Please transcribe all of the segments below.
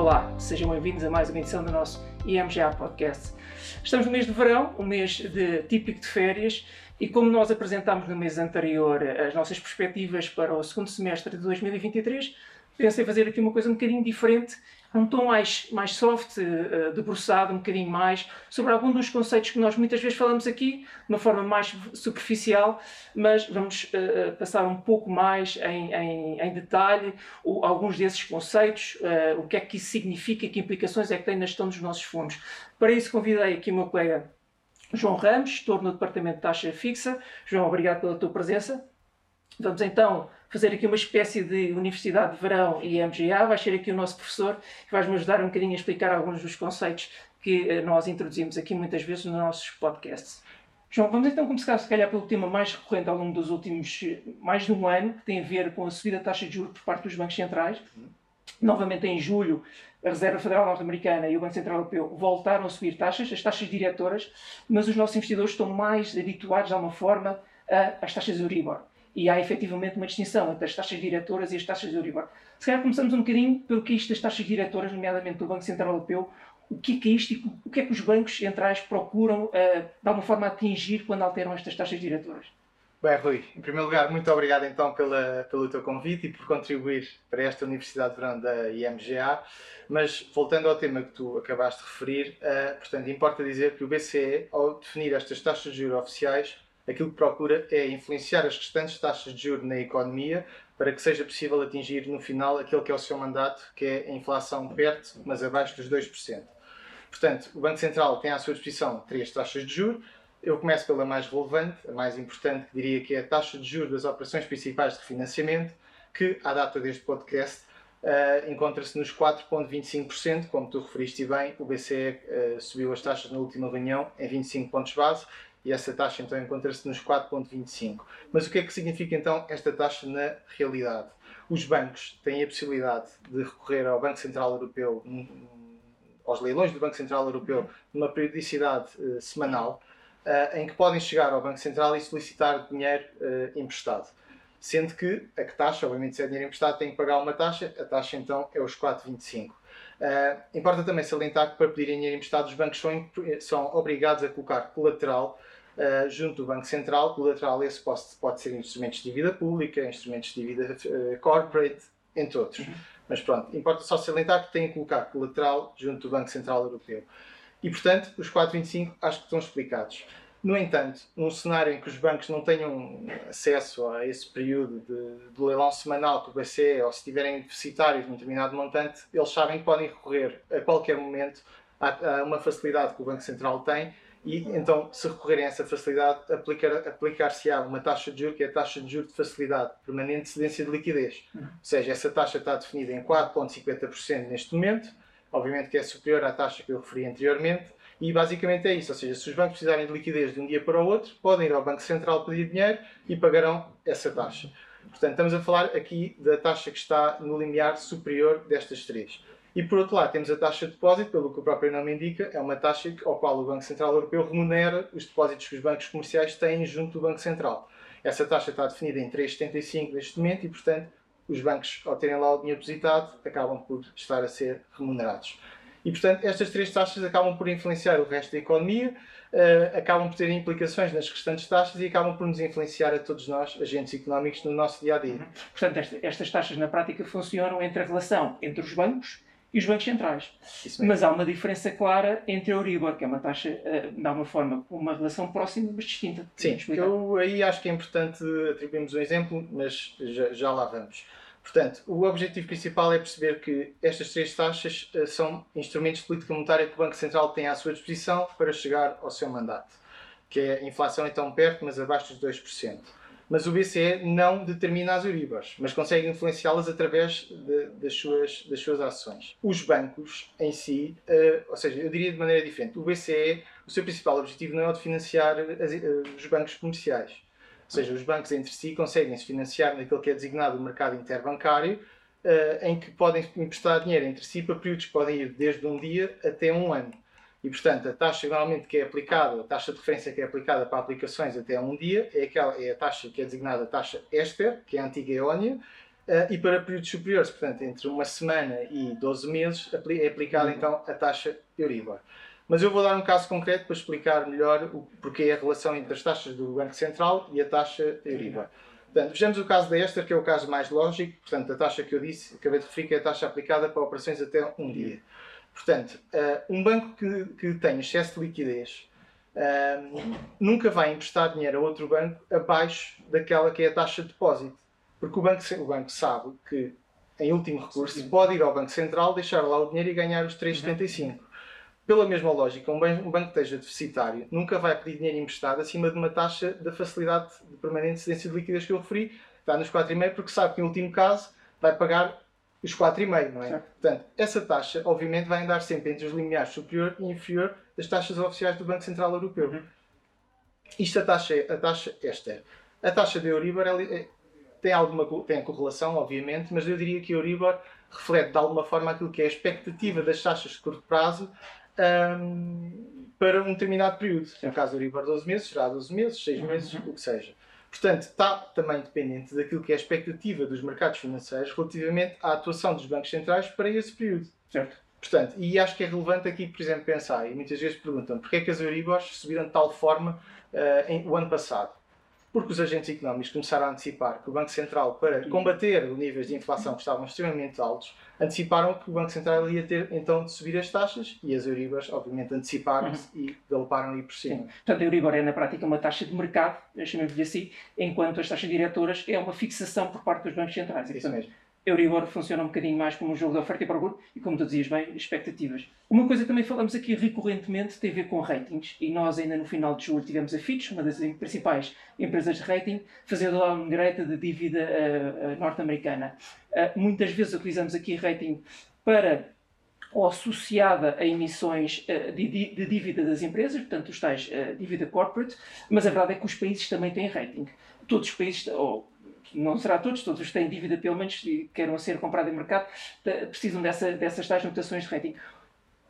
Olá, sejam bem-vindos a mais uma edição do nosso IMGA Podcast. Estamos no mês de verão, um mês de, típico de férias, e como nós apresentámos no mês anterior as nossas perspectivas para o segundo semestre de 2023, pensei fazer aqui uma coisa um bocadinho diferente um tom mais, mais soft, uh, debruçado um bocadinho mais, sobre algum dos conceitos que nós muitas vezes falamos aqui, de uma forma mais superficial, mas vamos uh, passar um pouco mais em, em, em detalhe o, alguns desses conceitos, uh, o que é que isso significa, que implicações é que tem na gestão dos nossos fundos. Para isso convidei aqui o meu colega João Ramos, gestor no Departamento de Taxa Fixa. João, obrigado pela tua presença. Vamos então fazer aqui uma espécie de Universidade de Verão e MGA. Vais ser aqui o nosso professor que vais-me ajudar um bocadinho a explicar alguns dos conceitos que eh, nós introduzimos aqui muitas vezes nos nossos podcasts. João, vamos então começar, se calhar, pelo tema mais recorrente ao longo dos últimos eh, mais de um ano, que tem a ver com a subida da taxa de juros por parte dos bancos centrais. Novamente, em julho, a Reserva Federal Norte-Americana e o Banco Central Europeu voltaram a subir taxas, as taxas diretoras, mas os nossos investidores estão mais habituados, de alguma forma, às taxas Euribor e há efetivamente uma distinção entre as taxas diretoras e as taxas de Euribor. Se calhar começamos um bocadinho pelo que é isto das taxas diretoras, nomeadamente do Banco Central Europeu, o que é, que é isto e o que é que os bancos centrais procuram, uh, de alguma forma, atingir quando alteram estas taxas diretoras? Bem, Rui, em primeiro lugar, muito obrigado então pela, pelo teu convite e por contribuir para esta Universidade de Verão da IMGA. Mas voltando ao tema que tu acabaste de referir, uh, portanto, importa dizer que o BCE, ao definir estas taxas de juros oficiais, aquilo que procura é influenciar as restantes taxas de juros na economia para que seja possível atingir no final aquele que é o seu mandato, que é a inflação perto, mas abaixo dos 2%. Portanto, o Banco Central tem à sua disposição três taxas de juros. Eu começo pela mais relevante, a mais importante, que diria que é a taxa de juros das operações principais de refinanciamento, que, à data deste podcast, uh, encontra-se nos 4,25%. Como tu referiste bem, o BCE uh, eh, subiu as taxas na última reunião em 25 pontos base e essa taxa então encontra-se nos 4,25. Mas o que é que significa então esta taxa na realidade? Os bancos têm a possibilidade de recorrer ao Banco Central Europeu, aos leilões do Banco Central Europeu, numa periodicidade uh, semanal, uh, em que podem chegar ao Banco Central e solicitar dinheiro uh, emprestado. Sendo que a que taxa, obviamente, se é dinheiro emprestado, tem que pagar uma taxa, a taxa então é os 4,25. Uh, importa também salientar que para pedirem dinheiro emprestado, os bancos são, são obrigados a colocar colateral uh, junto do Banco Central. Colateral esse pode, pode ser instrumentos de dívida pública, instrumentos de dívida uh, corporate, entre outros. Uhum. Mas pronto, importa só salientar que têm que colocar colateral junto do Banco Central Europeu. E portanto, os 4,25 acho que estão explicados. No entanto, num cenário em que os bancos não tenham acesso a esse período de, de leilão semanal que o BCE, ou se tiverem deficitários de um determinado montante, eles sabem que podem recorrer a qualquer momento a, a uma facilidade que o Banco Central tem e então, se recorrerem a essa facilidade, aplicar-se-á aplicar uma taxa de juros, que é a taxa de juros de facilidade permanente de cedência de liquidez. Ou seja, essa taxa está definida em 4,50% neste momento, obviamente que é superior à taxa que eu referi anteriormente, e basicamente é isso. Ou seja, se os bancos precisarem de liquidez de um dia para o outro, podem ir ao Banco Central pedir dinheiro e pagarão essa taxa. Portanto, estamos a falar aqui da taxa que está no limiar superior destas três. E por outro lado, temos a taxa de depósito, pelo que o próprio nome indica, é uma taxa ao qual o Banco Central Europeu remunera os depósitos que os bancos comerciais têm junto do Banco Central. Essa taxa está definida em 3,75 neste momento e, portanto, os bancos, ao terem lá o dinheiro depositado, acabam por estar a ser remunerados. E, portanto, estas três taxas acabam por influenciar o resto da economia, uh, acabam por ter implicações nas restantes taxas e acabam por nos influenciar a todos nós, agentes económicos, no nosso dia a dia. Portanto, esta, estas taxas na prática funcionam entre a relação entre os bancos e os bancos centrais. Mas há uma diferença clara entre a Euribor, que é uma taxa, eh, de alguma forma, com uma relação próxima, mas distinta. Sim, eu aí acho que é importante atribuirmos um exemplo, mas já, já, lá vamos. Portanto, o objetivo principal é perceber que estas três taxas eh, são instrumentos de política monetária que o Banco Central tem à sua disposição para chegar ao seu mandato, que é a inflação é tão perto, mas abaixo dos 2% mas o BCE não determina as Euribors, mas consegue influenciá-las através de, das, suas, das suas ações. Os bancos em si, uh, ou seja, eu diria de maneira diferente, o BCE, o seu principal objetivo não é o de financiar as, uh, os bancos comerciais. Ou seja, os bancos entre si conseguem se financiar naquilo que é designado o mercado interbancário, uh, em que podem emprestar dinheiro entre si para períodos que podem ir desde um dia até um ano. E, portanto, a taxa normalmente que é aplicada, a taxa de referência que é aplicada para aplicações até um dia, é, aquela, é a taxa que é designada taxa Ester, que é a antiga Eónia, e para períodos superiores, portanto, entre uma semana e 12 meses, é aplicada uhum. então a taxa Euribor. Mas eu vou dar um caso concreto para explicar melhor o porquê é a relação entre as taxas do Banco Central e a taxa Euribor. Portanto, vejamos o caso da Ester, que é o caso mais lógico. Portanto, a taxa que eu disse, acabei de referir, que é a taxa aplicada para operações até um dia. Portanto, uh, um banco que, que tem excesso de liquidez uh, nunca vai emprestar dinheiro a outro banco abaixo daquela que é a taxa de depósito. Porque o banco, o banco sabe que, em último recurso, pode ir ao Banco Central, deixar lá o dinheiro e ganhar os 3,75. Pela mesma lógica, um banco que esteja deficitário nunca vai pedir dinheiro emprestado acima de uma taxa da facilidade de permanente cedência de liquidez que eu referi, está nos 4,5, porque sabe que, em último caso, vai pagar os 4,5, não é? Certo. Portanto, essa taxa, obviamente, vai andar sempre entre os limiares superior e inferior das taxas oficiais do Banco Central Europeu. Uhum. Isto a taxa, a taxa esta é. A taxa de Euribor é, tem alguma tem correlação, obviamente, mas eu diria que a Euribor reflete de alguma forma aquilo que é a expectativa das taxas de curto prazo um, para um determinado período. No caso do Euribor 12 meses, será 12 meses, 6 meses, uhum. o que seja. Portanto, está também dependente daquilo que é a expectativa dos mercados financeiros relativamente à atuação dos bancos centrais para esse período. Certo. Portanto, e acho que é relevante aqui, por exemplo, pensar, e muitas vezes perguntam, porquê é que as Euribors subiram de tal forma uh, em, o ano passado? Porque os agentes económicos começaram a antecipar que o Banco Central, para combater os níveis de inflação que estavam extremamente altos, anteciparam que o Banco Central ia ter então de subir as taxas e as Euribors, obviamente, anteciparam-se uhum. e galoparam aí por cima. Sim. Portanto, a Euribor é, na prática, uma taxa de mercado, chamemos-lhe assim, enquanto as taxas diretoras é uma fixação por parte dos bancos centrais. Isso portanto, mesmo. Euribor funciona um bocadinho mais como um jogo de oferta e procura e, como tu dizias bem, expectativas. Uma coisa que também falamos aqui recorrentemente tem a ver com ratings e nós ainda no final de julho tivemos a Fitch, uma das principais empresas de rating, fazendo downgrade de dívida uh, norte-americana. Uh, muitas vezes utilizamos aqui rating para ou associada a emissões de, dívida das empresas, portanto, os tais dívida corporate, mas a verdade é que os países também têm rating. Todos os países, ou não será todos, todos que têm dívida, pelo menos, e queiram ser comprados em mercado, precisam dessa, dessas tais notações de rating.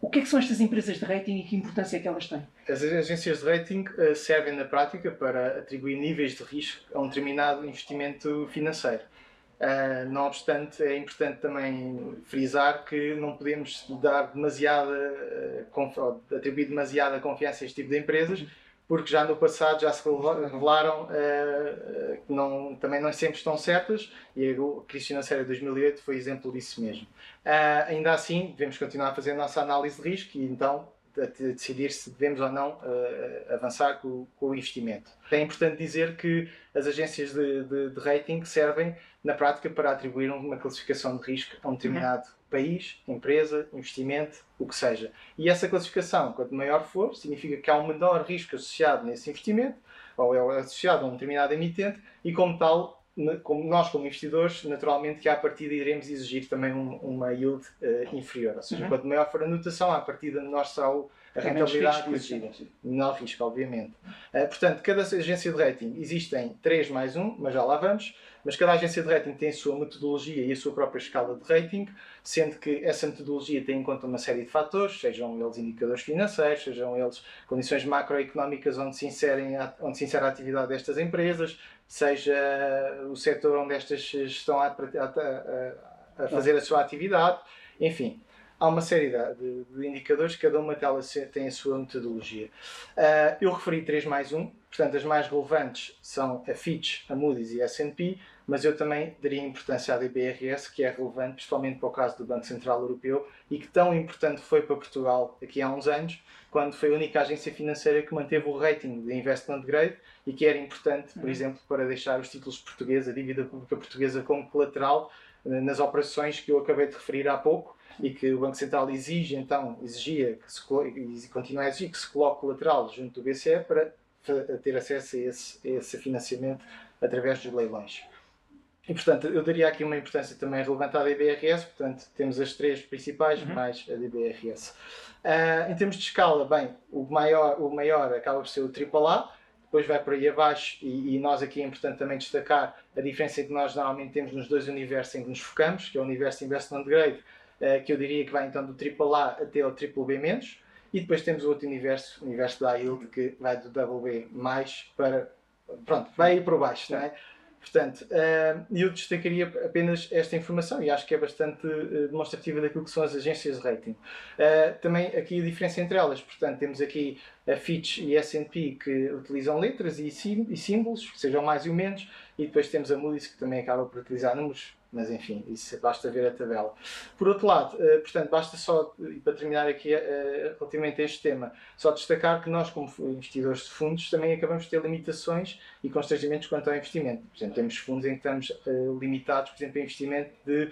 O que, é que são estas empresas de rating e que importância é que elas têm? As agências de rating uh, servem na prática para atribuir níveis de risco a um determinado investimento financeiro. Uh, não obstante, é importante também frisar que não podemos dar demasiada, uh, atribuir demasiada confiança a este tipo de empresas, porque já no passado já se revelaram uh, que não, também não sempre estão certas e a crise financeira de 2008 foi exemplo disso mesmo. Uh, ainda assim, devemos continuar a fazer a nossa análise de risco e então decidir se devemos ou não uh, avançar com, com, o investimento. É importante dizer que as agências de, de, de, rating servem, na prática, para atribuir uma classificação de risco a um determinado uhum país, empresa, investimento, o que seja. E essa classificação, quanto maior for, significa que há um menor risco associado nesse investimento, ou é associado a um determinado emitente, e como tal, como nós como investidores, naturalmente que à partida iremos exigir também um, uma yield uh, inferior. Ou seja, uhum. quanto maior for a notação, à partida nós será o, a rentabilidade exigida. Menor risco, obviamente. Uh, portanto, cada agência de rating existem 3 mais 1, mas já lá vamos mas cada agência de rating tem a sua metodologia e a sua própria escala de rating, sendo que essa metodologia tem em conta uma série de fatores, sejam eles indicadores financeiros, sejam eles condições macroeconómicas onde se, inserem, onde se insere a atividade destas empresas, seja o setor onde estas estão a, a, a fazer a sua atividade, enfim há uma série de, de, indicadores, cada uma delas tem a sua metodologia. Uh, eu referi 3 mais 1, portanto, as mais relevantes são a Fitch, a Moody's e a S&P, mas eu também daria importância à DBRS, que é relevante, principalmente para o caso do Banco Central Europeu, e que tão importante foi para Portugal aqui há uns anos, quando foi a única agência financeira que manteve o rating de investment grade e que era importante, por uhum. exemplo, para deixar os títulos portugueses, a dívida pública portuguesa como colateral eh, nas operações que eu acabei de referir há pouco, e que o Banco Central exige, então, exigia que se, e continua a exigir que se coloque lateral junto do BCE para ter acesso a esse, a esse financiamento através dos leilões. E, portanto, eu daria aqui uma importância também relevante à DBRS, portanto, temos as três principais, uhum. mais a DBRS. Uh, em termos de escala, bem, o maior, o maior acaba por ser o AAA, depois vai por aí abaixo, e, e, nós aqui é importante também destacar a diferença que nós normalmente temos nos dois universos em que nos focamos, que é o universo Investment Grade que eu diria que vai então do AAA até ao BBB-, e depois temos o outro universo, o universo da yield, que vai do WB mais para. Pronto, vai aí para baixo, não é? Portanto, uh, eu destacaria apenas esta informação e acho que é bastante uh, demonstrativa daquilo que são as agências de rating. Também aqui a diferença entre elas, portanto, temos aqui a Fitch e a S&P que utilizam letras e, símbolos, sejam mais e o menos, e depois temos a Moody's que também acaba por utilizar números mas enfim, isso basta ver a tabela. Por outro lado, uh, portanto, basta só, e para terminar aqui uh, relativamente a este tema, só destacar que nós, como investidores de fundos, também acabamos de ter limitações e constrangimentos quanto ao investimento. Por exemplo, temos fundos em que estamos limitados, por exemplo, a investimento de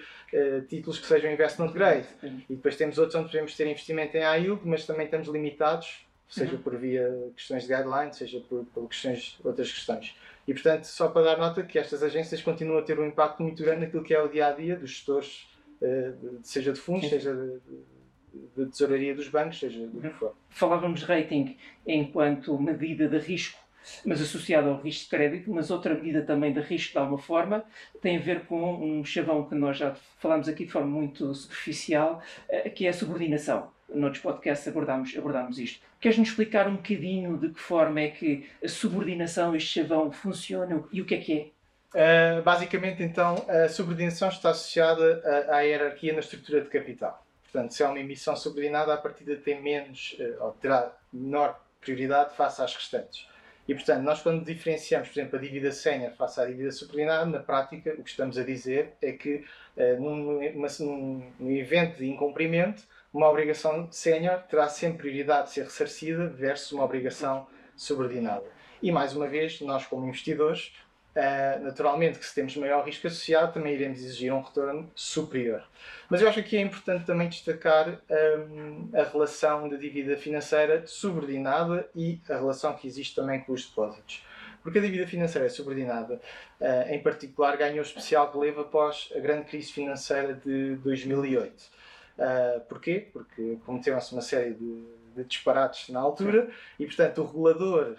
títulos que sejam investment grade. E depois temos outros onde podemos ter investimento em high yield, mas também estamos limitados, seja uhum. por via questões de guidelines, seja por, por questões, outras questões. E, portanto, só para dar nota que estas agências continuam a ter um impacto muito grande naquilo que é o dia a dia dos gestores, eh, seja de fundos, Sim. seja de, de, tesouraria dos bancos, seja do que uhum. for. Falávamos de rating enquanto medida de risco, mas associado ao risco de crédito, mas outra medida também de risco, de alguma forma, tem a ver com um chavão que nós já falámos aqui de forma muito superficial, eh, que é a subordinação noutros podcasts abordámos, abordámos isto. Queres-nos explicar um bocadinho de que forma é que a subordinação, este chavão, funciona e o que é que é? Uh, basicamente, então, a subordinação está associada à, à, hierarquia na estrutura de capital. Portanto, se é uma emissão subordinada, a partida tem menos, uh, ou terá menor prioridade face às restantes. E, portanto, nós quando diferenciamos, por exemplo, a dívida sénior face à dívida subordinada, na prática, o que estamos a dizer é que, uh, num, num, num evento de incumprimento, uma obrigação sénior terá sempre prioridade de ser ressarcida versus uma obrigação subordinada. E mais uma vez, nós como investidores, uh, naturalmente que se temos maior risco associado, também iremos exigir um retorno superior. Mas eu acho que é importante também destacar um, a relação da dívida financeira subordinada e a relação que existe também com os depósitos. Porque a dívida financeira subordinada, uh, em particular, ganhou especial relevo após a grande crise financeira de 2008 Uh, porquê? Porque cometeram-se uma série de, de, disparates na altura e, portanto, o regulador,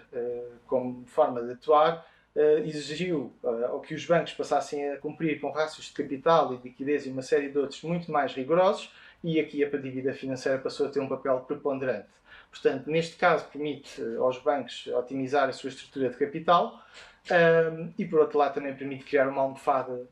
como forma de atuar, exigiu uh, que os bancos passassem a cumprir com rácios de capital e de liquidez e uma série de outros muito mais rigorosos e aqui a dívida financeira passou a ter um papel preponderante. Portanto, neste caso, permite aos bancos otimizar a sua estrutura de capital e, por outro lado, também permite criar uma almofada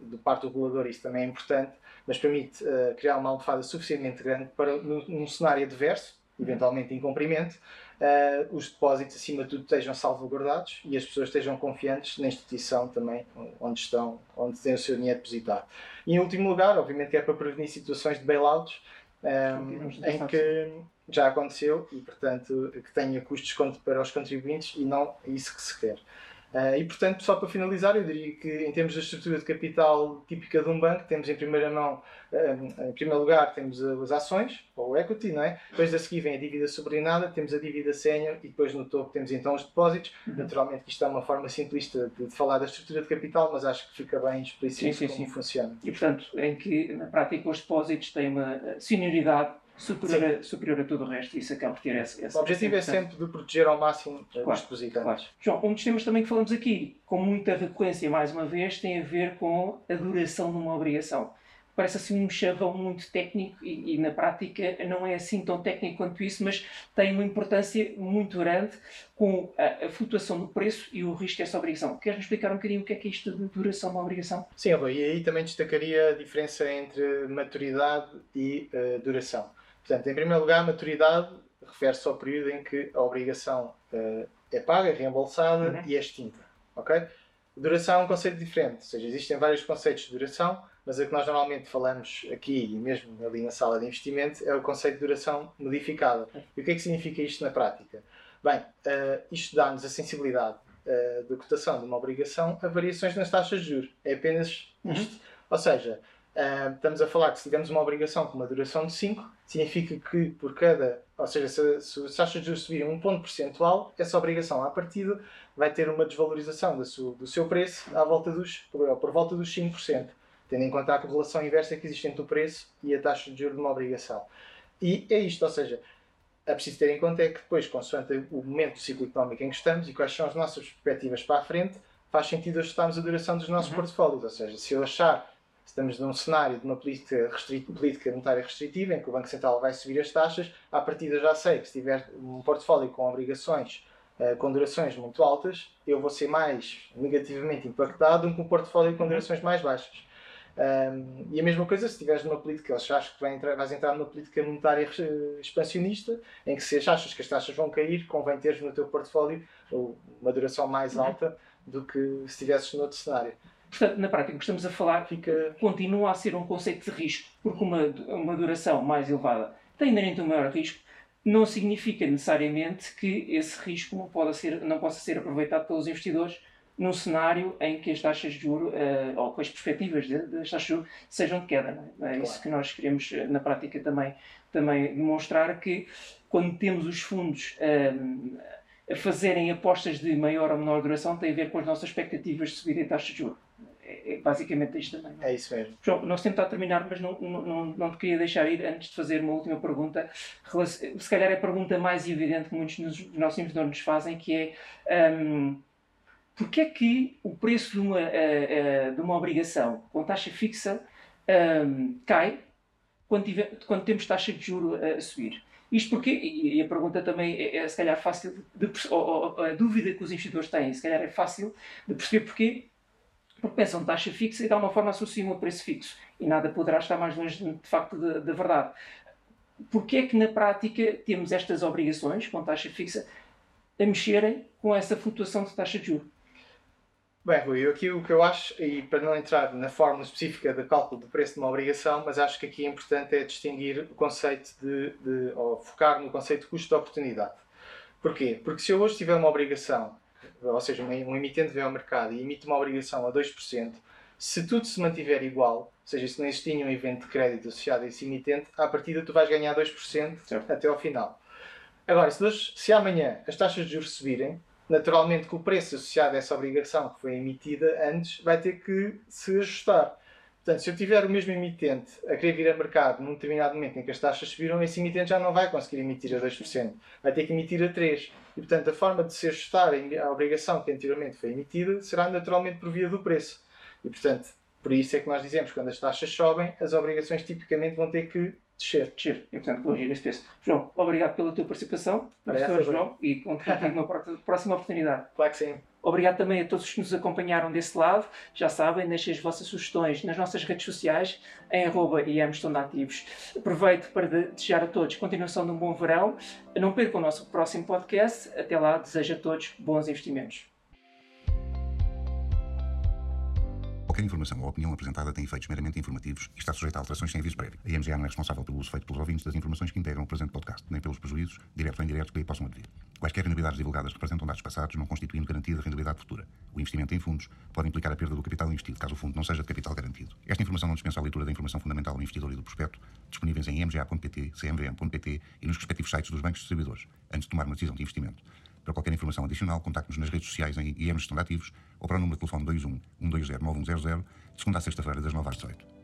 do parte do regulador, isso também é importante, mas permite uh, criar uma almofada suficientemente grande para, num, num cenário adverso, eventualmente em cumprimento, uh, os depósitos, acima de tudo, estejam salvaguardados e as pessoas estejam confiantes na instituição também onde estão, onde têm o seu dinheiro depositado. E, em último lugar, obviamente que é para prevenir situações de bailouts, um, ehm, em que já aconteceu e, portanto, que tenha custos para os contribuintes e não isso que se quer. Uh, e portanto, só para finalizar, eu diria que em termos da estrutura de capital típica de um banco, temos em primeira mão, uh, em primeiro lugar, temos as ações, ou o equity, não é? Depois a seguir vem a dívida subordinada, temos a dívida sénior e depois no topo temos então os depósitos. Uhum. Naturalmente isto é uma forma simplista de, de, falar da estrutura de capital, mas acho que fica bem explícito sim, sim, como sim. funciona. E portanto, em que na prática os depósitos têm uma senioridade superior a, superior a tudo o resto. Isso acaba por ter esse, esse O objetivo esse é sempre de proteger ao máximo claro, os depositantes. Claro. João, um dos temas também que falamos aqui, com muita recorrência, mais uma vez, tem a ver com a duração de uma obrigação. Parece assim um chavão muito técnico e, e, na prática não é assim tão técnico quanto isso, mas tem uma importância muito grande com a, a flutuação do preço e o risco dessa obrigação. Queres-nos explicar um bocadinho o que é que é isto de duração de uma obrigação? Sim, Rui, e aí também destacaria a diferença entre maturidade e uh, duração. Portanto, em primeiro lugar, maturidade refere-se ao período em que a obrigação uh, é paga, reembolsada uhum. e é extinta. Okay? Duração é um conceito diferente, ou seja, existem vários conceitos de duração, mas a que nós normalmente falamos aqui e mesmo ali na sala de investimento é o conceito de duração modificada. E o que é que significa isto na prática? Bem, uh, isto dá-nos a sensibilidade uh, da cotação de uma obrigação a variações nas taxas de juros. É apenas isto. Uhum. Ou seja, Uh, estamos a falar que se tivermos uma obrigação com uma duração de 5, significa que por cada, ou seja, se, se as taxas de juros subirem um ponto percentual, essa obrigação à partida vai ter uma desvalorização do seu, do seu preço à volta dos, por, por volta dos 5%, tendo em conta a correlação inversa que existe entre o preço e a taxa de juros de uma obrigação. E é isto, ou seja, é preciso ter em conta é que depois, consoante o momento do ciclo económico em que estamos e quais são as nossas perspectivas para a frente, faz sentido ajustarmos a duração dos nossos uhum. portfólios. Ou seja, se eu achar estamos num cenário de uma política, política monetária restritiva, em que o Banco Central vai subir as taxas, à partida já sei que se tiver um portfólio com obrigações uh, com durações muito altas, eu vou ser mais negativamente impactado do que um portfólio com durações mais baixas. Um, e a mesma coisa se estiveres numa política, eles acham que vai entrar, vais entrar numa política monetária expansionista, em que se achas que as taxas vão cair, convém teres no teu portfólio uma duração mais uhum. alta do que se estivesses noutro cenário. Portanto, na prática, o que estamos a falar Fica... continua a ser um conceito de risco, porque uma, uma duração mais elevada tem inerente um maior risco, não significa necessariamente que esse risco não, pode ser, não possa ser aproveitado pelos investidores num cenário em que as taxas de juros, uh, ou com as perspectivas das taxas de juros, sejam de queda. É, é isso que nós queremos, eh, na prática, também, também demonstrar que quando temos os fundos uh, a fazerem apostas de maior ou menor duração, tem a ver com as nossas expectativas de subir em taxas de juros. É, é basicamente isto também. É? é isso mesmo. João, nós temos a terminar, mas não, não, não, não te queria deixar ir antes de fazer uma última pergunta. Se calhar é a pergunta mais evidente que muitos dos nossos investidores nos fazem, que é. Um, Porquê é que o preço de uma, uh, uh, de uma obrigação com taxa fixa um, cai quando, tiver, quando, temos taxa de juro a subir? Isto porque, e a pergunta também é, é se calhar fácil, de, ou, ou, a dúvida que os investidores têm, se calhar é fácil de perceber porquê, porque pensam taxa fixa e de alguma forma associam a preço fixo e nada poderá estar mais longe de facto da verdade. Porquê é que na prática temos estas obrigações com taxa fixa a mexerem com essa flutuação de taxa de juros? Bem, Rui, aqui o que eu acho, e para não entrar na fórmula específica de cálculo do preço de uma obrigação, mas acho que aqui é importante é distinguir o conceito de, de ou focar no conceito de custo de oportunidade. Porquê? Porque se eu hoje tiver uma obrigação, ou seja, um emitente vem ao mercado e emite uma obrigação a 2%, se tudo se mantiver igual, ou seja, se não existir um evento de crédito associado a esse emitente, à partida tu vais ganhar 2% certo. até ao final. Agora, se, se amanhã as taxas de juros subirem, naturalmente que o preço associado a essa obrigação que foi emitida antes vai ter que se ajustar. Portanto, se eu tiver o mesmo emitente a querer vir a mercado num determinado momento em que as taxas subiram, esse emitente já não vai conseguir emitir a 2%, vai ter que emitir a 3%. E, portanto, a forma de se ajustar a obrigação que anteriormente foi emitida será naturalmente por via do preço. E, portanto, por isso é que nós dizemos que quando as taxas sobem, as obrigações tipicamente vão ter que descer. Descer. E, portanto, corrigir esse preço. João, obrigado pela tua participação, professor João, e conto contigo numa próxima oportunidade. Claro que sim. Obrigado também a todos que nos acompanharam desse lado. Já sabem, deixem as vossas sugestões nas nossas redes sociais, em arroba ativos. Aproveito para desejar a todos continuação de um bom verão. Não percam o nosso próximo podcast. Até lá, desejo a todos bons investimentos. Qualquer informação ou opinião apresentada tem efeitos meramente informativos e está sujeita a alterações sem aviso prévio. A IMGA não é responsável pelo uso feito pelos ouvintes das informações que integram o presente podcast, nem pelos prejuízos, diretos ou indiretos, que lhe possam advir. Quaisquer novidades divulgadas representam dados passados não constituindo garantia de rentabilidade futura. O investimento em fundos pode implicar a perda do capital investido, caso o fundo não seja de capital garantido. Esta informação não dispensa a leitura da informação fundamental do investidor e do prospecto, disponíveis em imga.pt, cmvm.pt e nos respectivos sites dos bancos distribuidores, antes de tomar uma decisão de investimento. Para qualquer informação adicional, contacte-nos nas redes sociais em IM Gestão Ativos ou para o número de telefone 21 120 9100, de segunda a sexta-feira, das 9 às 18.